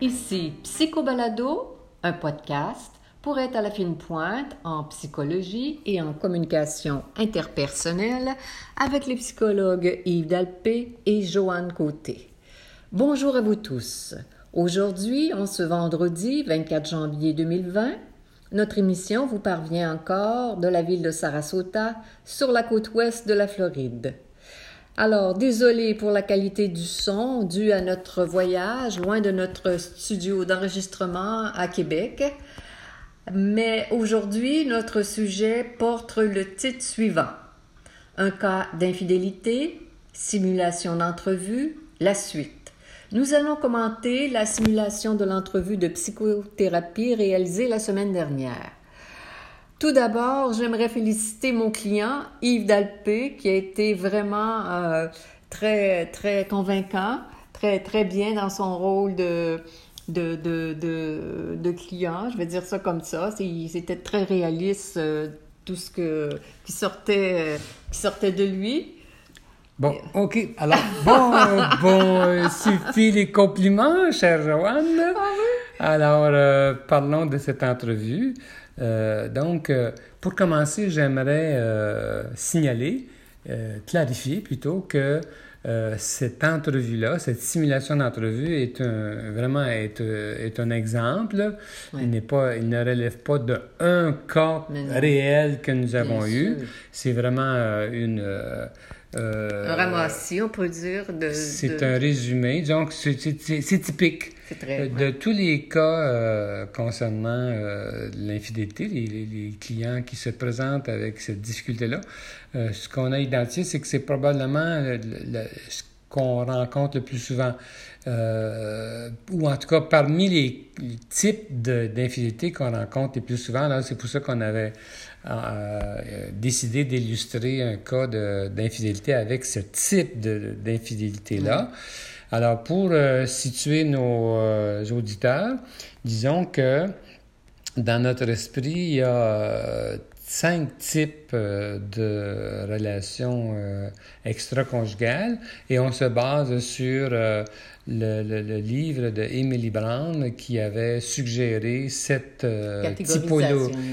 Ici Psychobalado, un podcast pour être à la fine pointe en psychologie et en communication interpersonnelle avec les psychologues Yves Dalpé et Joanne Côté. Bonjour à vous tous. Aujourd'hui, en ce vendredi 24 janvier 2020, notre émission vous parvient encore de la ville de Sarasota sur la côte ouest de la Floride. Alors, désolé pour la qualité du son dû à notre voyage loin de notre studio d'enregistrement à Québec. Mais aujourd'hui, notre sujet porte le titre suivant. Un cas d'infidélité, simulation d'entrevue, la suite. Nous allons commenter la simulation de l'entrevue de psychothérapie réalisée la semaine dernière. Tout d'abord, j'aimerais féliciter mon client, Yves Dalpé, qui a été vraiment euh, très, très convaincant, très, très bien dans son rôle de, de, de, de, client. Je vais dire ça comme ça. C'était très réaliste, euh, tout ce que, qui, sortait, euh, qui sortait de lui. Bon, OK. Alors, bon, bon, suffit les compliments, chère Joanne. Ah oui? Alors, parlons de cette entrevue. Euh, donc, euh, pour commencer, j'aimerais euh, signaler, clarifier plutôt que cette entrevue-là, cette simulation d'entrevue est un, vraiment est, est un exemple. Il, n'est pas, il ne relève pas d'un cas réel que nous avons eu. C'est vraiment une euh, un ramassis, on peut dire. De, c'est un résumé. Donc, c'est, typique de tous les cas euh, concernant euh, l'infidélité, les, clients qui se présentent avec cette difficulté-là. ce qu'on a identifié, c'est que c'est probablement ce qu'on rencontre le plus souvent. ou en tout cas, parmi les, types d'infidélité qu'on rencontre le plus souvent, là, c'est pour ça qu'on avait décidé d'illustrer un cas d'infidélité avec ce type d'infidélité-là. Alors, pour euh, situer nos euh, auditeurs, disons que dans notre esprit, il y a euh, cinq types de relations extra-conjugales et on se base sur le, livre de Emily Brown qui avait suggéré cette, euh,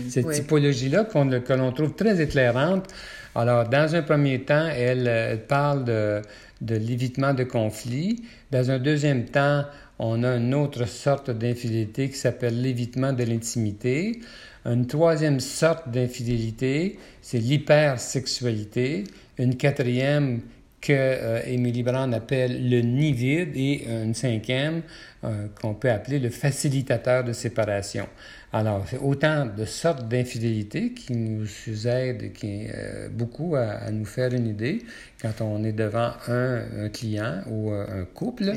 cette typologie-là qu'on, que l'on trouve très éclairante. Alors, dans un premier temps, elle, parle de, de l'évitement de conflits. Dans un deuxième temps, on a une autre sorte d'infidélité qui s'appelle l'évitement de l'intimité. Une troisième sorte d'infidélité, c'est l'hypersexualité. Une quatrième que euh, Brand appelle le nid vide et une cinquième euh, qu'on peut appeler le facilitateur de séparation. Alors, c'est autant de sortes d'infidélité qui nous aident qui, euh, beaucoup à, nous faire une idée quand on est devant un, client ou un couple.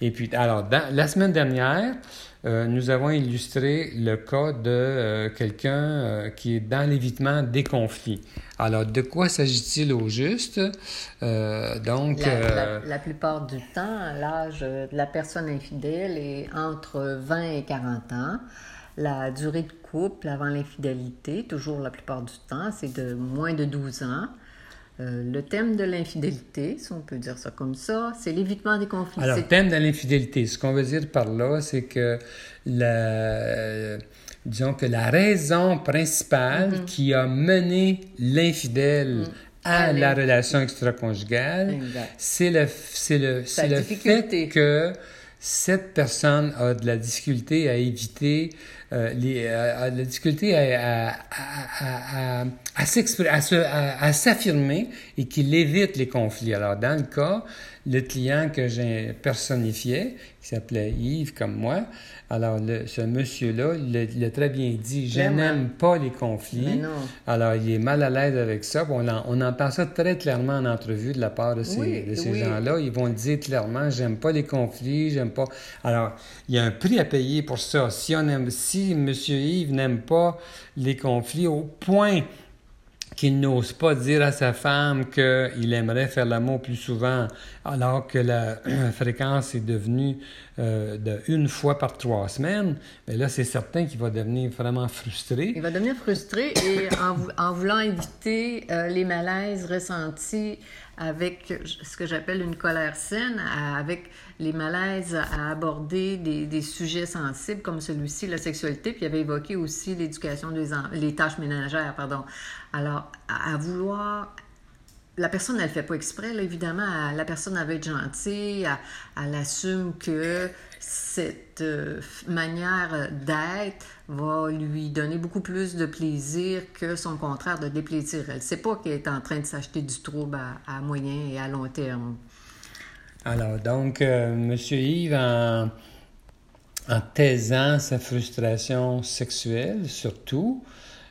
Et puis, alors, dans, la semaine dernière, euh, nous avons illustré le cas de euh, quelqu'un euh, qui est dans l'évitement des conflits. Alors, de quoi s'agit-il au juste? donc, la, la, plupart du temps, l'âge de la personne infidèle est entre 20 et 40 ans. La durée de couple avant l'infidélité, toujours la plupart du temps, c'est de moins de 12 ans. Euh, le thème de l'infidélité, si on peut dire ça comme ça, c'est l'évitement des conflits. Alors, le thème de l'infidélité, ce qu'on veut dire par là, c'est que la, disons que la raison principale mm-hmm. qui a mené l'infidèle mm. à, la relation extra-conjugale, c'est le, le, c'est le fait que cette personne a de la difficulté à éviter euh, les, euh, la difficulté à, à, à, à s'affirmer et qu'il évite les conflits. Alors, dans le cas, le client que j'ai personnifié, qui s'appelait Yves comme moi, alors ce monsieur-là, il, a très bien dit, je n'aime pas les conflits. Alors, il est mal à l'aise avec ça. On, on, entend ça très clairement en entrevue de la part de ces, de ces gens-là. Ils vont le dire clairement, j'aime pas les conflits, j'aime pas... Alors, il y a un prix à payer pour ça. Si on aime, si M. Yves n'aime pas les conflits au point qu'il n'ose pas dire à sa femme qu'il aimerait faire l'amour plus souvent, alors que la fréquence est devenue euh, de une fois par trois semaines, mais là, c'est certain qu'il va devenir vraiment frustré. Il va devenir frustré et en, voulant éviter euh, les malaises ressentis avec ce que j'appelle une colère saine, avec les malaises à aborder des, sujets sensibles comme celui-ci, la sexualité, puis il avait évoqué aussi l'éducation des les tâches ménagères, pardon. Alors, à, vouloir la personne, elle ne fait pas exprès, évidemment. La personne, elle veut être gentille, elle, assume que cette euh, manière d'être va lui donner beaucoup plus de plaisir que son contraire de déplaisir. Elle ne sait pas qu'elle est en train de s'acheter du trouble à, moyen et à long terme. Alors, donc, euh, M. Yves, en, en taisant sa frustration sexuelle, surtout,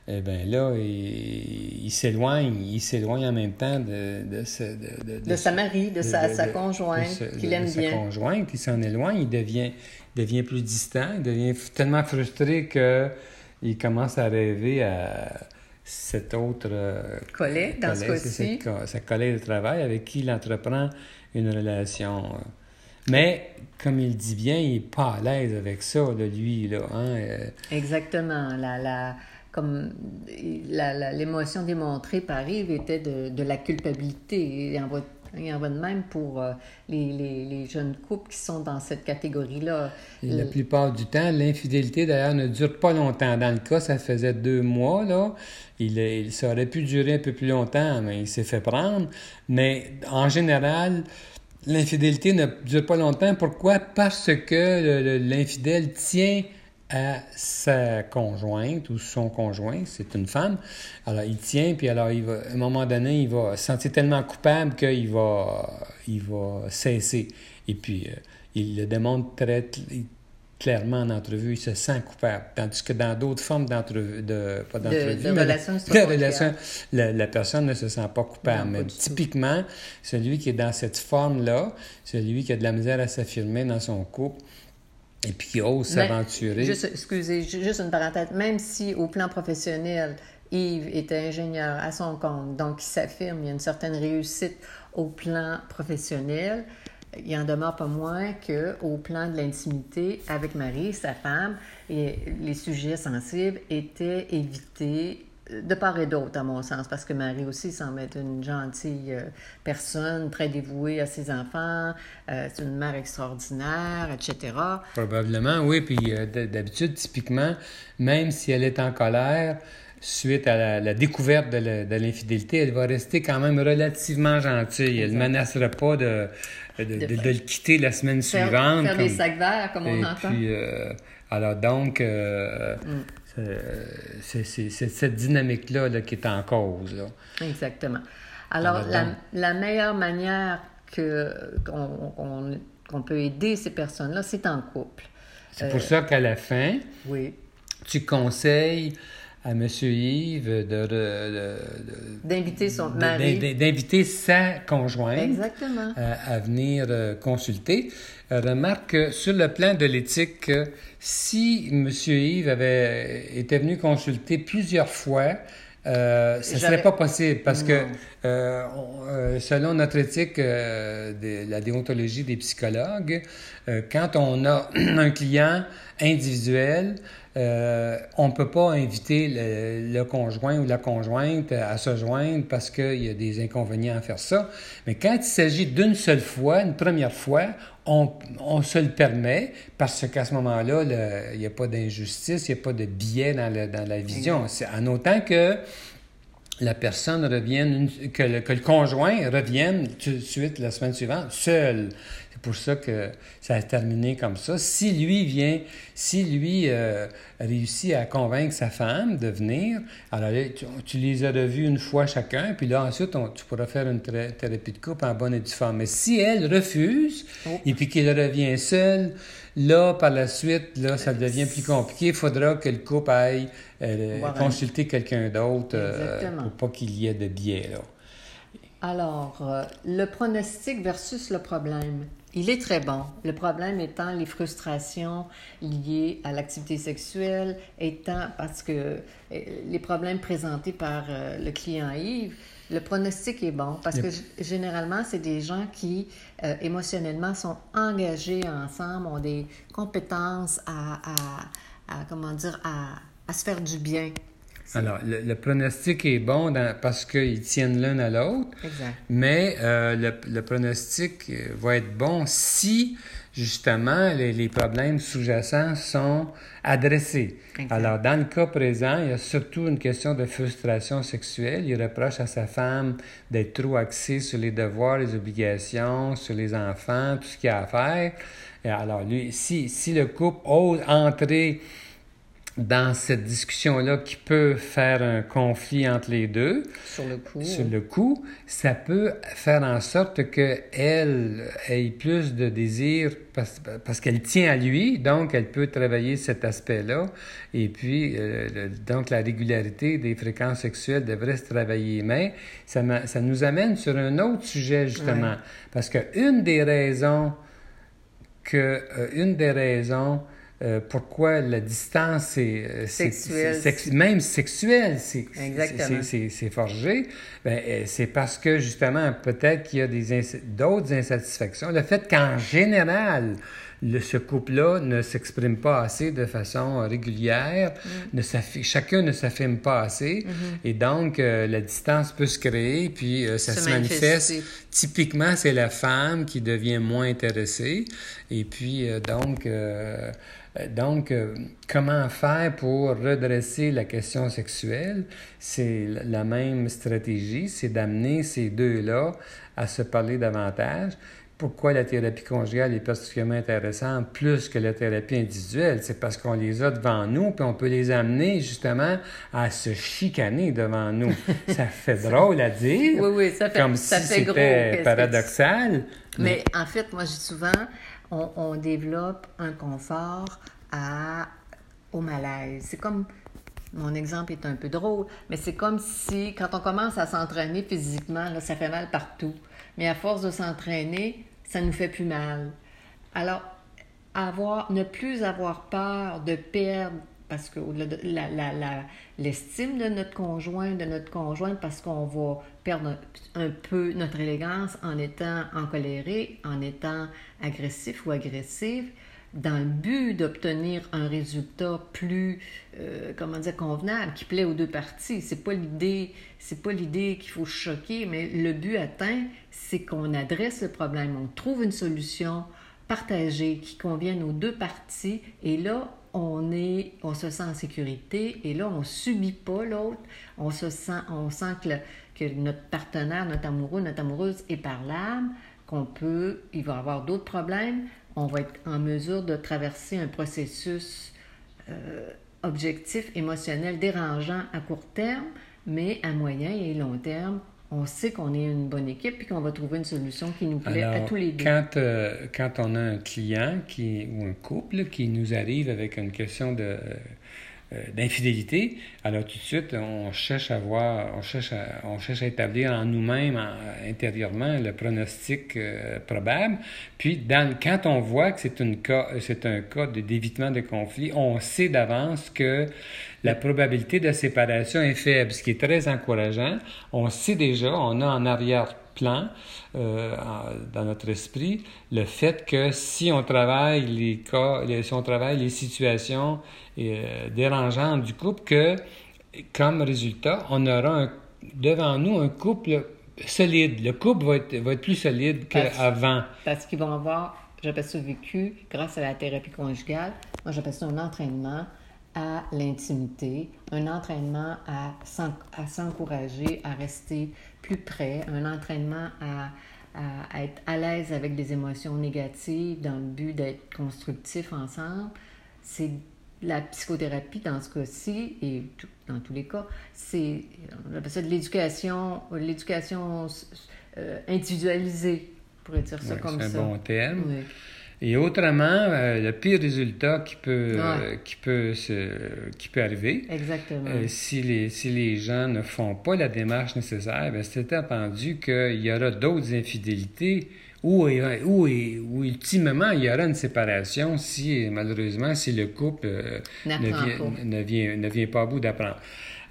eh bien là, il, s'éloigne, il s'éloigne en même temps de... De, de, sa mari, de, sa, sa conjointe, qu'il aime bien. sa conjointe, il s'en éloigne, il devient, devient plus distant, il devient tellement frustré qu'il commence à rêver à cet autre... Euh, collègue, dans ce cas-ci. Sa collègue de travail avec qui il entreprend une relation... Mais, comme il dit bien, il n'est pas à l'aise avec ça, de lui, là. Hein? Euh. Exactement. La, la, comme l'émotion démontrée par Yves était de, la culpabilité. Et en va, il en va de même pour euh, les, les, jeunes couples qui sont dans cette catégorie-là. La plupart du temps, l'infidélité, d'ailleurs, ne dure pas longtemps. Dans le cas, ça faisait deux mois, là. Il, il, ça aurait pu durer un peu plus longtemps, mais il s'est fait prendre. Mais en général, l'infidélité ne dure pas longtemps. Pourquoi? Parce que l'infidèle tient à sa conjointe ou son conjoint, c'est une femme. Alors, il tient, puis alors, il va, à un moment donné, il va se sentir tellement coupable qu'il va, il va cesser. Et puis, euh, il le démontre très clairement en entrevue, il se sent coupable. Tandis que dans d'autres formes d'entrevue, de, pas d'entrevue, de, relation, la, la, personne ne se sent pas coupable. mais typiquement, celui qui est dans cette forme-là, celui qui a de la misère à s'affirmer dans son couple, et puis qui ose s'aventurer. Juste, excusez, juste une parenthèse. Même si au plan professionnel, Yves était ingénieur à son compte, donc il s'affirme, il y a une certaine réussite au plan professionnel, il en demeure pas moins qu'au plan de l'intimité avec Marie, sa femme, et les sujets sensibles étaient évités de part et d'autre, à mon sens, parce que Marie aussi semble être une gentille euh, personne, très dévouée à ses enfants, euh, c'est une mère extraordinaire, etc. Probablement, oui. Puis euh, d'habitude, typiquement, même si elle est en colère, suite à la, découverte de l'infidélité, elle va rester quand même relativement gentille. Elle ne menacera pas de de, le quitter la semaine suivante. Faire des sacs verts, comme on entend. Puis, alors donc, mm. Euh, c'est cette dynamique-là qui est en cause. Exactement. Alors, la, meilleure manière qu'on peut aider ces personnes-là, c'est en couple. C'est pour euh, ça qu'à la fin, oui. tu conseilles à M. Yves de, d'inviter son mari. D'inviter sa conjointe Exactement. À, venir euh, consulter. remarque que sur le plan de l'éthique, si M. Yves avait été venu consulter plusieurs fois, euh, ça ne serait pas possible parce que euh, euh, selon notre éthique de la déontologie des psychologues, quand on a un client individuel, on ne peut pas inviter le, conjoint ou la conjointe à se joindre parce qu'il y a des inconvénients à faire ça. Mais quand il s'agit d'une seule fois, une première fois, on, se le permet parce qu'à ce moment-là, il n'y a pas d'injustice, il n'y a pas de biais dans, la vision. En autant que la personne revienne, que le, que le conjoint revienne tout de suite la semaine suivante seul. C'est pour ça que ça a terminé comme ça. Si lui vient, si lui euh, réussit à convaincre sa femme de venir, alors tu, les as revus une fois chacun, puis là ensuite tu pourras faire une thérapie de couple en bonne et due forme. Mais si elle refuse, oh. et puis qu'il revient seul, là par la suite, là ça devient plus compliqué. Il faudra que le couple aille euh, consulter quelqu'un d'autre euh, pour pas qu'il y ait de biais là. Alors, le pronostic versus le problème. Il est très bon. Le problème étant les frustrations liées à l'activité sexuelle, étant parce que euh, les problèmes présentés par euh, le client Yves, le pronostic est bon parce que généralement, c'est des gens qui euh, émotionnellement sont engagés ensemble, ont des compétences à, à, comment dire, à, à se faire du bien. Alors, le, pronostic est bon parce qu'ils tiennent l'un à l'autre, mais euh, le, le, pronostic euh, va être bon si, justement, les, problèmes sous-jacents sont adressés. Alors, dans le cas présent, il y a surtout une question de frustration sexuelle. Il reproche à sa femme d'être trop axée sur les devoirs, les obligations, sur les enfants, tout ce qu'il y a à faire. Et alors, lui, si, si le couple ose entrer dans cette discussion-là qui peut faire un conflit entre les deux. Sur le coup. Sur le coup, ça peut faire en sorte qu'elle ait plus de désir parce, parce qu'elle tient à lui, donc elle peut travailler cet aspect-là. Et puis, euh, donc la régularité des fréquences sexuelles devrait se travailler. Mais ça, ça nous amène sur un autre sujet, justement. Parce que une des raisons que, euh, une des raisons euh, pourquoi la distance est, euh, sexuelle, même sexuelle, c'est forgé, ben, euh, c'est parce que justement, peut-être qu'il y a d'autres insatisfactions. Le fait qu'en général, le, ce couple-là ne s'exprime pas assez de façon régulière, mm. ne chacun ne s'affirme pas assez, mm-hmm. et donc la distance peut se créer, puis ça se, manifeste. Typiquement, c'est la femme qui devient moins intéressée, et puis donc donc, euh, comment faire pour redresser la question sexuelle? C'est la même stratégie, c'est d'amener ces deux-là à se parler davantage. Pourquoi la thérapie conjugale est particulièrement intéressante plus que la thérapie individuelle? C'est parce qu'on les a devant nous, puis on peut les amener justement à se chicaner devant nous. ça fait drôle à dire. Oui, oui, ça fait, comme ça si c'était paradoxal. Mais, en fait, moi, je dis souvent, on, développe un confort au malaise. C'est comme, mon exemple est un peu drôle, mais c'est comme si quand on commence à s'entraîner physiquement, là, ça fait mal partout. Mais à force de s'entraîner, ça nous fait plus mal. Alors, avoir, ne plus avoir peur de perdre parce que l'estime de notre conjoint, de notre conjointe, parce qu'on va perdre un, peu notre élégance en étant encoléré, en étant agressif ou agressive, dans le but d'obtenir un résultat plus, euh, comment dire, convenable, qui plaît aux deux parties. C'est pas l'idée, c'est pas l'idée qu'il faut choquer, mais le but atteint, c'est qu'on adresse le problème, on trouve une solution partagée qui convienne aux deux parties, et là, on est, on se sent en sécurité et là, on subit pas l'autre. On se sent, on sent que, que, notre partenaire, notre amoureux, notre amoureuse est par l'âme, qu'on peut, il va avoir d'autres problèmes. On va être en mesure de traverser un processus euh, objectif, émotionnel, dérangeant à court terme, mais à moyen et long terme, on sait qu'on est une bonne équipe et qu'on va trouver une solution qui nous plaît à tous les deux. Quand, euh, quand on a un client qui, ou un couple qui nous arrive avec une question de euh, d'infidélité, alors tout de suite, on cherche à voir, on cherche à, on cherche à établir en nous-mêmes, intérieurement, le pronostic euh, probable. Puis, quand on voit que c'est, une cas, c'est un cas d'évitement de conflit, on sait d'avance que la probabilité de séparation est faible, ce qui est très encourageant. On sait déjà, on a en arrière plan euh, dans notre esprit le fait que si on travaille les cas, si on travaille les situations euh, dérangeantes du couple, que comme résultat, on aura devant nous un couple solide. Le couple va être, va être plus solide qu'avant. Parce, qu'ils vont avoir, j'appelle ça vécu, grâce à la thérapie conjugale, moi j'appelle ça un entraînement à l'intimité, un entraînement à s'encourager, à rester plus près, un entraînement à, être à l'aise avec des émotions négatives dans le but d'être constructif ensemble. C'est la psychothérapie dans ce cas-ci, et dans tous les cas, c'est, on appelle ça de l'éducation, l'éducation euh, individualisée, on pourrait dire ça comme ça. C'est un bon terme. Et autrement, euh, le pire résultat qui peut, euh, qui peut, se, qui peut arriver, Exactement. Euh, si, les, si les gens ne font pas la démarche nécessaire, ben, c'est entendu qu'il y aura d'autres infidélités ou, ou, ou, ultimement, il y aura une séparation si, malheureusement, si le couple euh, ne, vient, ne, vient, ne, vient, pas à bout d'apprendre.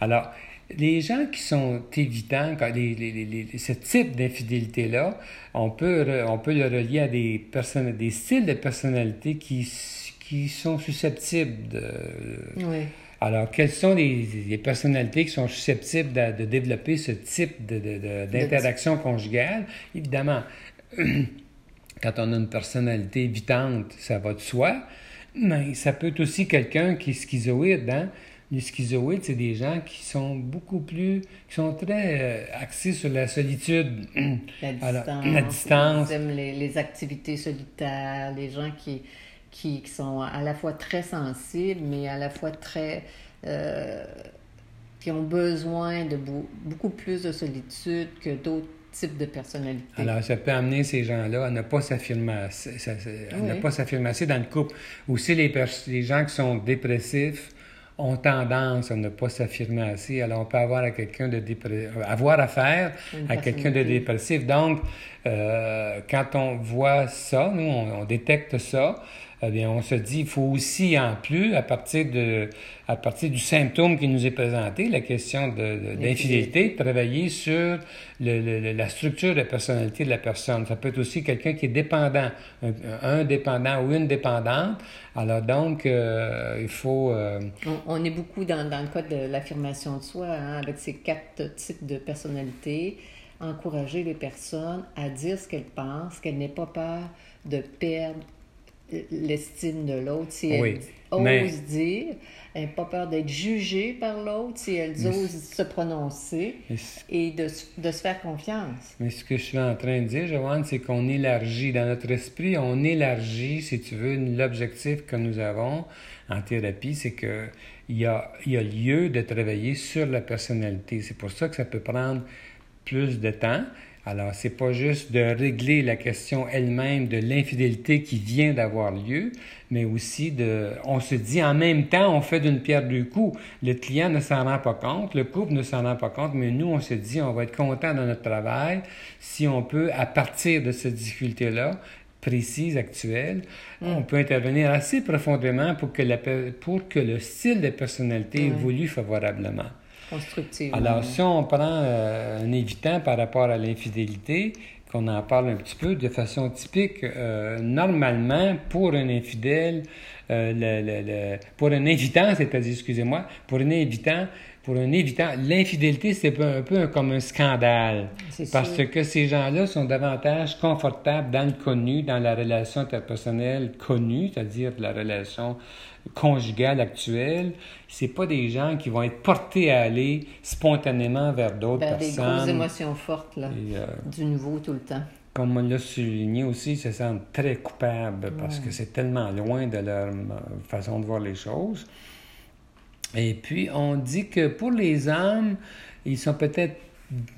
Alors, les gens qui sont évitants, les, les, ce type d'infidélité-là, on peut, on peut le relier à des, personnes, des styles de personnalité qui, qui sont susceptibles de... Oui. Alors, quelles sont les, personnalités qui sont susceptibles de, développer ce type d'interaction conjugale? Évidemment, quand on a une personnalité évitante, ça va de soi, mais ça peut être aussi quelqu'un qui est schizoïde. Hein? Les schizoïdes, c'est des gens qui sont beaucoup plus, qui sont très euh, axés sur la solitude. La distance. la distance. Ils aiment les, activités solitaires, les gens qui, qui, sont à la fois très sensibles, mais à la fois très... Euh, qui ont besoin de beaucoup plus de solitude que d'autres types de personnalités. Alors, ça peut amener ces gens-là à ne pas s'affirmer assez, assez dans le couple. Aussi, les, les gens qui sont dépressifs, ont tendance à ne pas s'affirmer assez. Alors, on peut avoir à quelqu'un de avoir affaire à quelqu'un de dépressif. Donc, euh, quand on voit ça, nous, on détecte ça, eh bien, on se dit, il faut aussi, en plus, à partir, de, à partir du symptôme qui nous est présenté, la question d'infidélité, travailler sur le, la structure de personnalité de la personne. Ça peut être aussi quelqu'un qui est dépendant, un, dépendant ou une dépendante. Alors donc, euh, il faut... Euh, on, est beaucoup dans, dans le cas de l'affirmation de soi, hein, avec ces quatre types de personnalités encourager les personnes à dire ce qu'elles pensent, qu'elles n'aient pas peur de perdre l'estime de l'autre, si elles osent dire, elles n'ont pas peur d'être jugées par l'autre, si elles osent se prononcer et de, de, se faire confiance. Mais ce que je suis en train de dire, Joanne, c'est qu'on élargit dans notre esprit, on élargit, si tu veux, l'objectif que nous avons en thérapie, c'est que il y, a, y a lieu de travailler sur la personnalité. C'est pour ça que ça peut prendre plus de temps. Alors, c'est pas juste de régler la question elle-même de l'infidélité qui vient d'avoir lieu, mais aussi de, on se dit en même temps, on fait d'une pierre deux coups. Le client ne s'en rend pas compte, le couple ne s'en rend pas compte, mais nous, on se dit, on va être content dans notre travail si on peut, à partir de cette difficulté-là, précise, actuelle, mm. on peut intervenir assez profondément pour que, la, pour que le style de personnalité mm. évolue favorablement. Alors, si on prend euh, un évitant par rapport à l'infidélité, qu'on en parle un petit peu de façon typique, euh, normalement, pour un infidèle, euh, le, pour un évitant, c'est-à-dire, excusez-moi, pour un évitant, pour un évitant, l'infidélité, c'est un peu comme un scandale. Parce que ces gens-là sont davantage confortables dans le connu, dans la relation interpersonnelle connue, c'est-à-dire la relation conjugale actuelle, c'est pas des gens qui vont être portés à aller spontanément vers d'autres personnes. Des grosses émotions fortes, là, euh, du nouveau tout le temps. Comme on l'a souligné aussi, ils se sentent très coupables parce que c'est tellement loin de leur façon de voir les choses. Et puis, on dit que pour les hommes, ils sont peut-être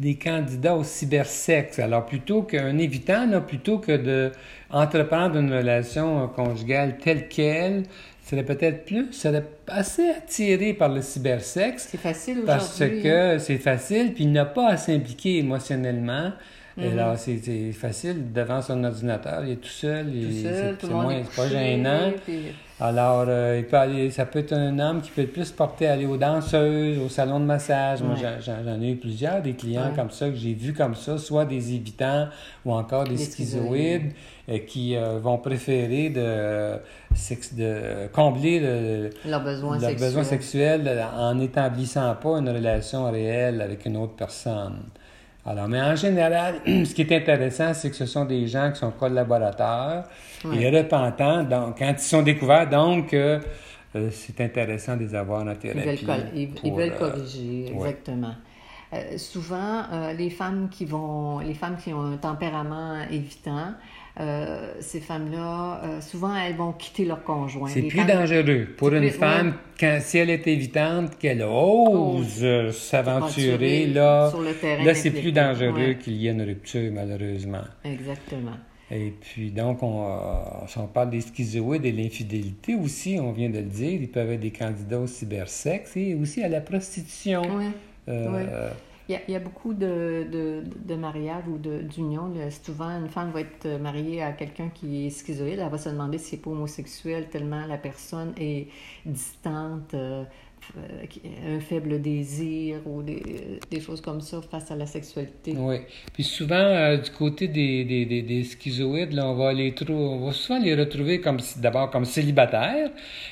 des candidats au cybersexe. Alors, plutôt qu'un évitant, là, plutôt que d'entreprendre une relation conjugale telle qu'elle, serait peut-être plus, serait assez attiré par le cybersexe. C'est facile aujourd'hui. Parce que hein. c'est facile, puis il n'a pas à s'impliquer émotionnellement. Et là, mm-hmm. c'est facile devant son ordinateur, il est tout seul, c'est moins, pas gênant. Alors, euh, il peut ça peut être un homme qui peut être plus porté à aller aux danseuses, au salon de massage. Moi, j'en ai eu plusieurs, des clients comme ça, que j'ai vus comme ça, soit des évitants ou encore des, schizoïdes, euh, qui euh, vont préférer de, de combler leurs besoins, sexuels en n'établissant pas une relation réelle avec une autre personne. Alors, mais en général, ce qui est intéressant, c'est que ce sont des gens qui sont collaborateurs et repentants. Donc, quand ils sont découverts, donc, euh, euh, c'est intéressant de les avoir en thérapie. Ils veulent, euh, corriger, exactement. souvent, les femmes qui vont, les femmes qui ont un tempérament évitant, euh, ces femmes-là, euh, souvent, elles vont quitter leur conjoint. C'est plus dangereux pour une femme, quand, si elle est évitante, qu'elle ose s'aventurer, là, là c'est plus dangereux qu'il y ait une rupture, malheureusement. Exactement. Et puis, donc, on, euh, si on parle des schizoïdes et de l'infidélité aussi, on vient de le dire, ils peuvent être des candidats au cybersexe et aussi à la prostitution. Oui. Il y, a, beaucoup de, de, de mariages ou d'unions. Souvent, une femme va être mariée à quelqu'un qui est schizoïde. Elle va se demander si c'est pas homosexuel tellement la personne est distante, euh, euh, un faible désir ou des, des, choses comme ça face à la sexualité. Oui. Puis souvent, euh, du côté des, des, des, schizoïdes, là, on, va les on va souvent les retrouver d'abord comme célibataires,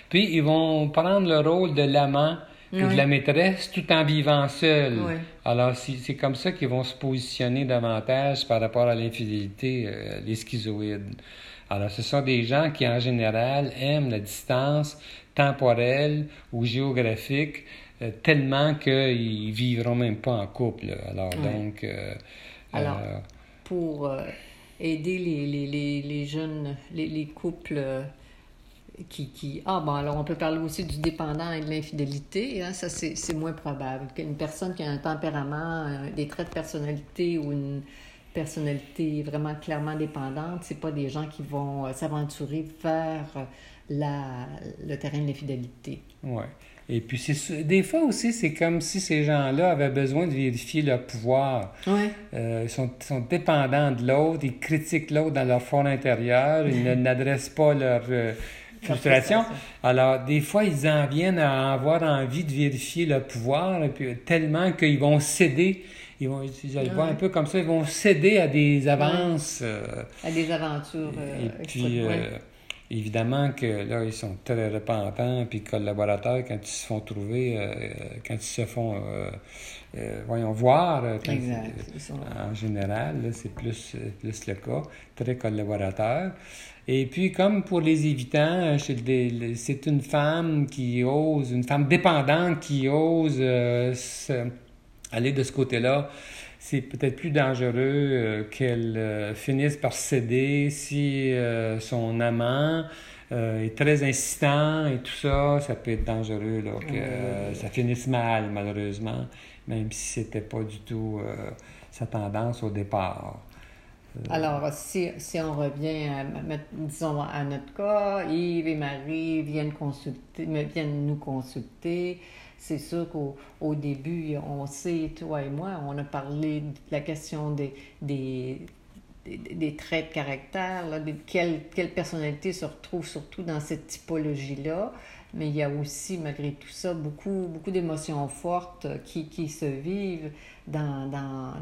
puis ils vont prendre le rôle de l'amant de la maîtresse tout en vivant seul. Alors, c'est comme ça qu'ils vont se positionner davantage par rapport à l'infidélité, euh, les schizoïdes. Alors, ce sont des gens qui, en général, aiment la distance temporelle ou géographique euh, tellement qu'ils vivront même pas en couple. Alors, donc... Euh, Alors, pour aider les, les, les, les jeunes, les, les couples qui, qui, Ah, bon, alors on peut parler aussi du dépendant et de l'infidélité. Hein, ça, c'est moins probable. Qu'une personne qui a un tempérament, des traits de personnalité ou une personnalité vraiment clairement dépendante, c'est pas des gens qui vont euh, s'aventurer vers euh, la, le terrain de l'infidélité. Oui. Et puis, des fois aussi, c'est comme si ces gens-là avaient besoin de vérifier leur pouvoir. Ouais. Euh, ils sont, sont, dépendants de l'autre, ils critiquent l'autre dans leur fond intérieur, ils n'adressent pas leur, frustration. Alors, des fois, ils en viennent à avoir envie de vérifier le pouvoir, et puis, tellement qu'ils vont céder. Ils vont, je le vois un peu comme ça, ils vont céder à des avances. Euh, à des aventures. et euh, puis, euh, évidemment que là, ils sont très repentants, puis collaborateurs, quand ils se font trouver, quand ils se font, voyons, voir, en général, c'est plus, plus le cas, très collaborateurs. Et puis, comme pour les évitants, c'est une femme qui ose, une femme dépendante qui ose euh, aller de ce côté-là. C'est peut-être plus dangereux euh, qu'elle euh, finisse par céder si son amant est très insistant et tout ça. Ça peut être dangereux, là, que ça finisse mal, malheureusement, même si c'était pas du tout sa tendance au départ. Alors, si, si on revient, à, disons, à notre cas, Yves et Marie viennent, consulter, viennent nous consulter. C'est sûr qu'au début, on sait, toi et moi, on a parlé de la question des, des, des, traits de caractère, là, de quelle, personnalité se retrouve surtout dans cette typologie-là. Mais il y a aussi, malgré tout ça, beaucoup, beaucoup d'émotions fortes qui, qui se vivent dans, dans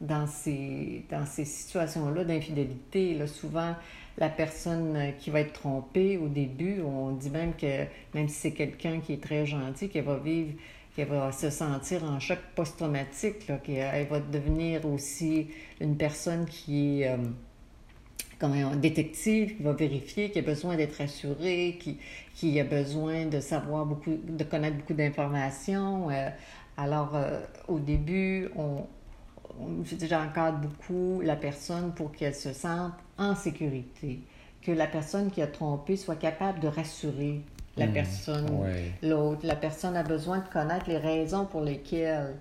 dans ces, dans ces situations-là d'infidélité. Souvent, la personne qui va être trompée au début, on dit même que même si c'est quelqu'un qui est très gentil, qu'elle va vivre, qu'elle va se sentir en choc post-traumatique, qu'elle va devenir aussi une personne qui est euh, comme un détective, qui va vérifier, qui a besoin d'être assuré, qui, qui a besoin de savoir beaucoup, de connaître beaucoup d'informations. Euh, alors, euh, au début, on, j'encadre beaucoup la personne pour qu'elle se sente en sécurité, que la personne qui a trompé soit capable de rassurer la mmh, personne, l'autre. La personne a besoin de connaître les raisons pour lesquelles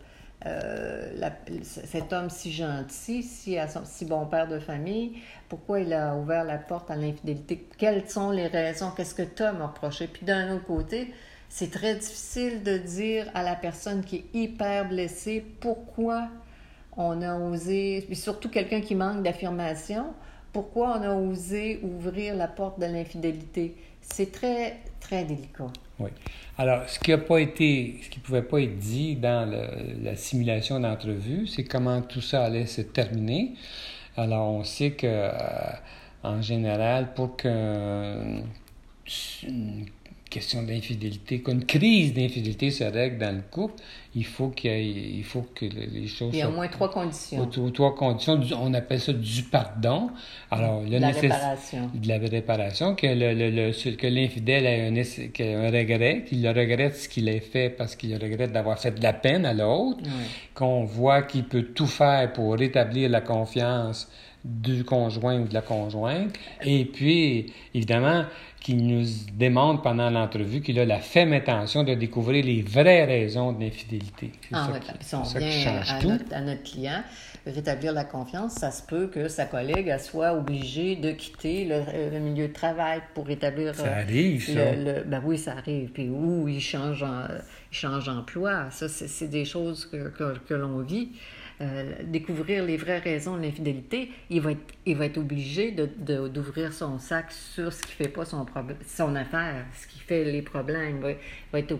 euh, cet homme si gentil, si, si bon père de famille, pourquoi il a ouvert la porte à l'infidélité, quelles sont les raisons, qu'est-ce que Tom a reproché. Puis d'un autre côté, c'est très difficile de dire à la personne qui est hyper blessée pourquoi on a osé, puis surtout quelqu'un qui manque d'affirmation, pourquoi on a osé ouvrir la porte de l'infidélité? C'est très, très délicat. Oui. Alors, ce qui a pas été, ce qui pouvait pas être dit dans la simulation d'entrevue, c'est comment tout ça allait se terminer. Alors, on sait que, euh, en général, pour qu'une question d'infidélité, qu'une crise d'infidélité se règle dans le couple, il faut qu'il il faut que les choses Il y a au moins trois conditions. trois conditions. On appelle ça du pardon. Alors, de la réparation. De la réparation, que, le, le, que l'infidèle ait un, un, regret, qu'il regrette ce qu'il a fait parce qu'il regrette d'avoir fait de la peine à l'autre, qu'on voit qu'il peut tout faire pour rétablir la confiance du conjoint ou de la conjointe. Et puis, évidemment, qu'il nous démontre pendant l'entrevue qu'il a la ferme intention de découvrir les vraies raisons de l'infidélité. Ah, ça, qui, change à, tout. Notre, à notre client rétablir la confiance, ça se peut que sa collègue soit obligée de quitter le, milieu de travail pour rétablir. Ça euh, arrive, ça. Le, ben oui, ça arrive. Puis où il change, en, il change d'emploi. Ça, c'est des choses que, que, que l'on vit. Euh, découvrir les vraies raisons de l'infidélité, il va être, il va être obligé d'ouvrir de, d'ouvrir son sac sur ce qui ne fait pas son, son affaire, ce qui fait les problèmes. Il va, être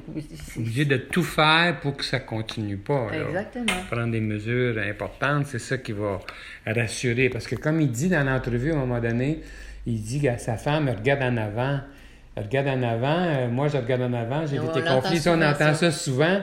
obligé de tout faire pour que ça ne continue pas. Exactement. Prendre des mesures importantes, c'est ça qui va rassurer. Parce que comme il dit dans l'entrevue à un moment donné, il dit à sa femme, regarde en avant. regarde en avant. Euh, moi, je regarde en avant. J'ai été confié. On entend ça souvent.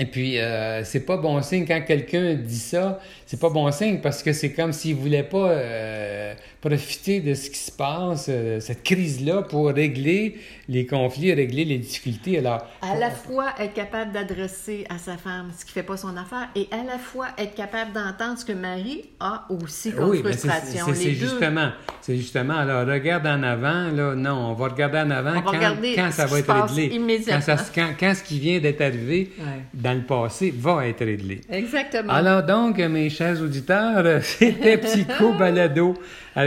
Et puis, euh, c'est pas bon signe quand quelqu'un dit ça. C'est pas bon signe parce que c'est comme s'il voulait pas euh, profiter de ce qui se passe, euh, cette crise-là, pour régler les conflits, régler les difficultés. Alors, à la fois être capable d'adresser à sa femme ce qui fait pas son affaire et à la fois être capable d'entendre ce que Marie a aussi comme oui, frustration. C'est justement, c'est justement. Alors, regarde en avant. Là, non, on va regarder en avant quand, quand ça va être réglé. Quand, ça, quand, quand, ce qui vient d'être arrivé dans le passé va être réglé. Exactement. Alors donc, mes chers auditeurs, c'était Psycho Balado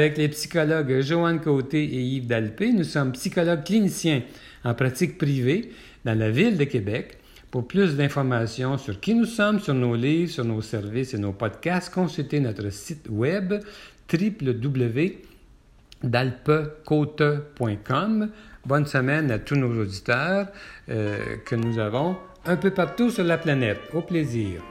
avec les psychologues Joanne Côté et Yves Dalpé. Nous sommes psychologues cliniciens en pratique privée dans la ville de Québec. Pour plus d'informations sur qui nous sommes, sur nos livres, sur nos services et nos podcasts, consultez notre site web www.dalpecote.com. Bonne semaine à tous nos auditeurs euh, que nous avons un peu partout sur la planète. Au plaisir.